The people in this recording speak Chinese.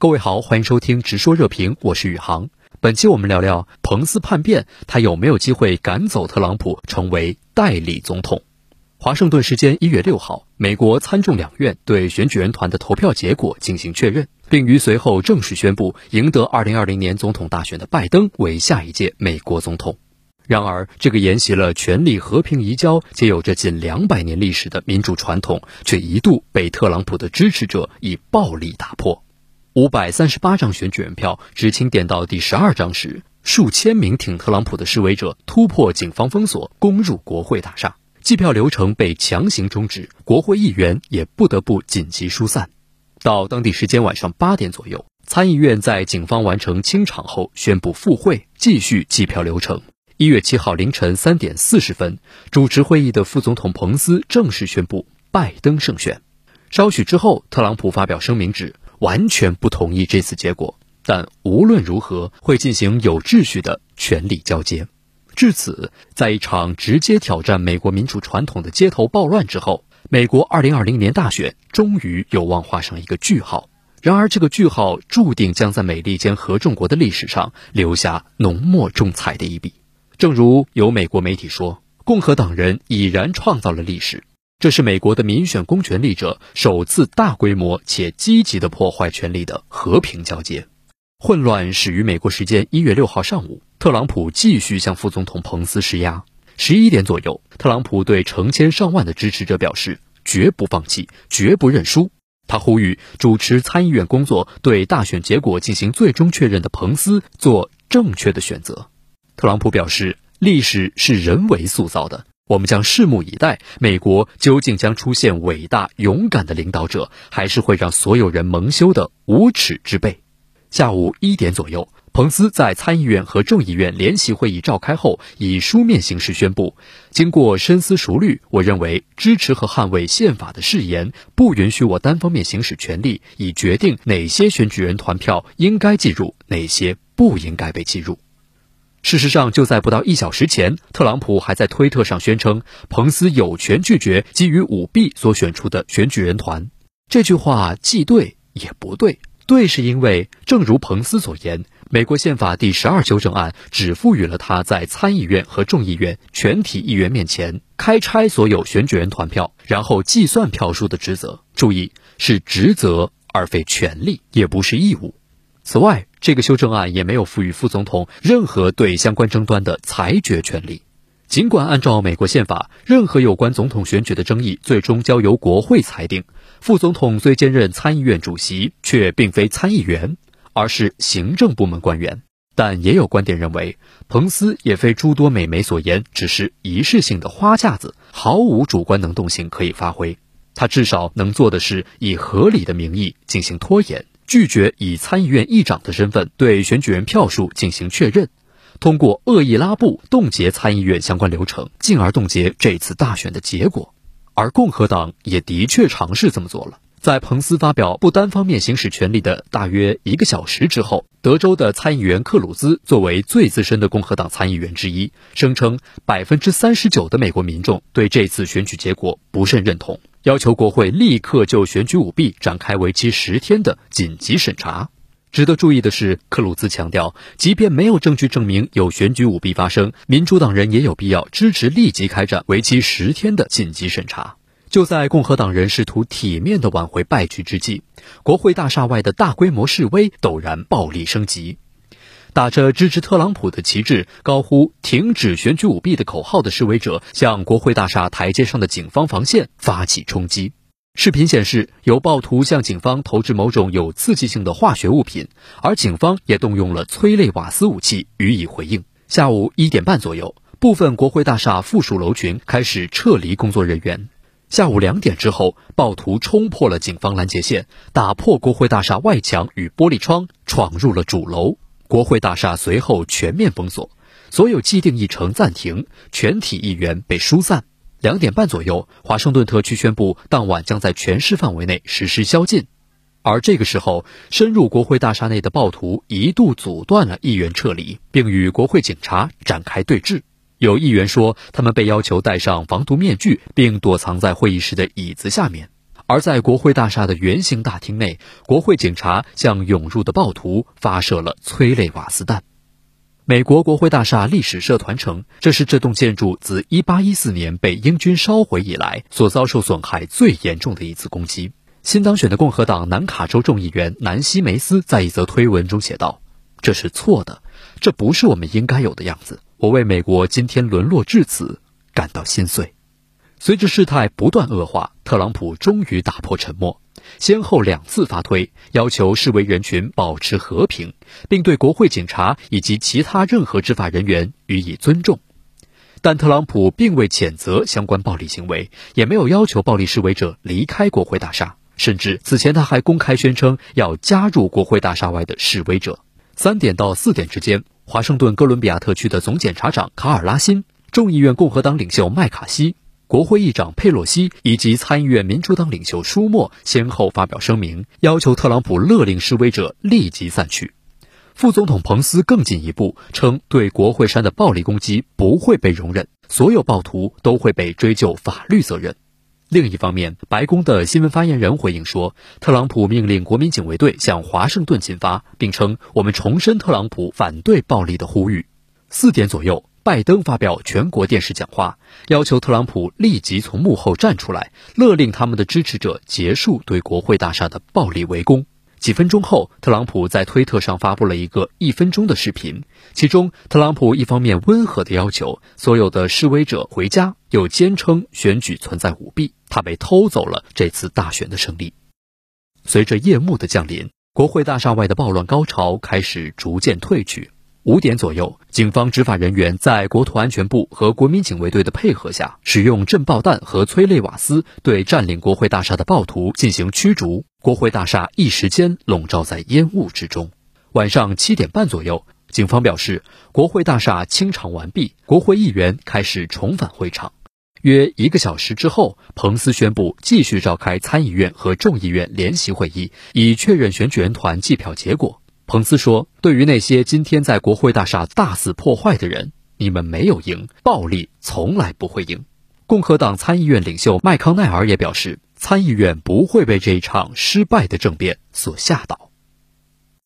各位好，欢迎收听直说热评，我是宇航。本期我们聊聊彭斯叛变，他有没有机会赶走特朗普，成为代理总统？华盛顿时间一月六号，美国参众两院对选举人团的投票结果进行确认，并于随后正式宣布，赢得二零二零年总统大选的拜登为下一届美国总统。然而，这个沿袭了权力和平移交、且有着近两百年历史的民主传统，却一度被特朗普的支持者以暴力打破。五百三十八张选举人票只清点到第十二张时，数千名挺特朗普的示威者突破警方封锁，攻入国会大厦，计票流程被强行终止，国会议员也不得不紧急疏散。到当地时间晚上八点左右，参议院在警方完成清场后宣布复会，继续计票流程。一月七号凌晨三点四十分，主持会议的副总统彭斯正式宣布拜登胜选。稍许之后，特朗普发表声明指。完全不同意这次结果，但无论如何会进行有秩序的权力交接。至此，在一场直接挑战美国民主传统的街头暴乱之后，美国2020年大选终于有望画上一个句号。然而，这个句号注定将在美利坚合众国的历史上留下浓墨重彩的一笔。正如有美国媒体说，共和党人已然创造了历史。这是美国的民选公权力者首次大规模且积极的破坏权力的和平交接。混乱始于美国时间一月六号上午，特朗普继续向副总统彭斯施压。十一点左右，特朗普对成千上万的支持者表示绝不放弃，绝不认输。他呼吁主持参议院工作、对大选结果进行最终确认的彭斯做正确的选择。特朗普表示，历史是人为塑造的。我们将拭目以待，美国究竟将出现伟大勇敢的领导者，还是会让所有人蒙羞的无耻之辈？下午一点左右，彭斯在参议院和众议院联席会议召开后，以书面形式宣布：经过深思熟虑，我认为支持和捍卫宪法的誓言不允许我单方面行使权力，以决定哪些选举人团票应该计入，哪些不应该被计入。事实上，就在不到一小时前，特朗普还在推特上宣称，彭斯有权拒绝基于舞弊所选出的选举人团。这句话既对也不对。对，是因为正如彭斯所言，美国宪法第十二修正案只赋予了他在参议院和众议院全体议员面前开拆所有选举人团票，然后计算票数的职责。注意，是职责而非权利，也不是义务。此外，这个修正案也没有赋予副总统任何对相关争端的裁决权利。尽管按照美国宪法，任何有关总统选举的争议最终交由国会裁定，副总统虽兼任参议院主席，却并非参议员，而是行政部门官员。但也有观点认为，彭斯也非诸多美媒所言，只是仪式性的花架子，毫无主观能动性可以发挥。他至少能做的是以合理的名义进行拖延。拒绝以参议院议长的身份对选举人票数进行确认，通过恶意拉布冻结参议院相关流程，进而冻结这次大选的结果。而共和党也的确尝试这么做了。在彭斯发表不单方面行使权力的大约一个小时之后，德州的参议员克鲁兹作为最资深的共和党参议员之一，声称百分之三十九的美国民众对这次选举结果不甚认同。要求国会立刻就选举舞弊展开为期十天的紧急审查。值得注意的是，克鲁兹强调，即便没有证据证明有选举舞弊发生，民主党人也有必要支持立即开展为期十天的紧急审查。就在共和党人试图体面地挽回败局之际，国会大厦外的大规模示威陡然暴力升级。打着支持特朗普的旗帜，高呼“停止选举舞弊”的口号的示威者，向国会大厦台阶上的警方防线发起冲击。视频显示，有暴徒向警方投掷某种有刺激性的化学物品，而警方也动用了催泪瓦斯武器予以回应。下午一点半左右，部分国会大厦附属楼群开始撤离工作人员。下午两点之后，暴徒冲破了警方拦截线，打破国会大厦外墙与玻璃窗，闯入了主楼。国会大厦随后全面封锁，所有既定议程暂停，全体议员被疏散。两点半左右，华盛顿特区宣布当晚将在全市范围内实施宵禁。而这个时候，深入国会大厦内的暴徒一度阻断了议员撤离，并与国会警察展开对峙。有议员说，他们被要求戴上防毒面具，并躲藏在会议室的椅子下面。而在国会大厦的圆形大厅内，国会警察向涌入的暴徒发射了催泪瓦斯弹。美国国会大厦历史社团称，这是这栋建筑自1814年被英军烧毁以来所遭受损害最严重的一次攻击。新当选的共和党南卡州众议员南希·梅斯在一则推文中写道：“这是错的，这不是我们应该有的样子。我为美国今天沦落至此感到心碎。”随着事态不断恶化，特朗普终于打破沉默，先后两次发推，要求示威人群保持和平，并对国会警察以及其他任何执法人员予以尊重。但特朗普并未谴责相关暴力行为，也没有要求暴力示威者离开国会大厦，甚至此前他还公开宣称要加入国会大厦外的示威者。三点到四点之间，华盛顿哥伦比亚特区的总检察长卡尔拉辛、众议院共和党领袖麦卡锡。国会议长佩洛西以及参议院民主党领袖舒默先后发表声明，要求特朗普勒令示威者立即散去。副总统彭斯更进一步称，对国会山的暴力攻击不会被容忍，所有暴徒都会被追究法律责任。另一方面，白宫的新闻发言人回应说，特朗普命令国民警卫队向华盛顿进发，并称：“我们重申特朗普反对暴力的呼吁。”四点左右。拜登发表全国电视讲话，要求特朗普立即从幕后站出来，勒令他们的支持者结束对国会大厦的暴力围攻。几分钟后，特朗普在推特上发布了一个一分钟的视频，其中特朗普一方面温和地要求所有的示威者回家，又坚称选举存在舞弊，他被偷走了这次大选的胜利。随着夜幕的降临，国会大厦外的暴乱高潮开始逐渐退去。五点左右，警方执法人员在国土安全部和国民警卫队的配合下，使用震爆弹和催泪瓦斯对占领国会大厦的暴徒进行驱逐。国会大厦一时间笼罩在烟雾之中。晚上七点半左右，警方表示，国会大厦清场完毕，国会议员开始重返会场。约一个小时之后，彭斯宣布继续召开参议院和众议院联席会议，以确认选举人团计票结果。彭斯说：“对于那些今天在国会大厦大肆破坏的人，你们没有赢，暴力从来不会赢。”共和党参议院领袖麦康奈尔也表示，参议院不会被这一场失败的政变所吓倒。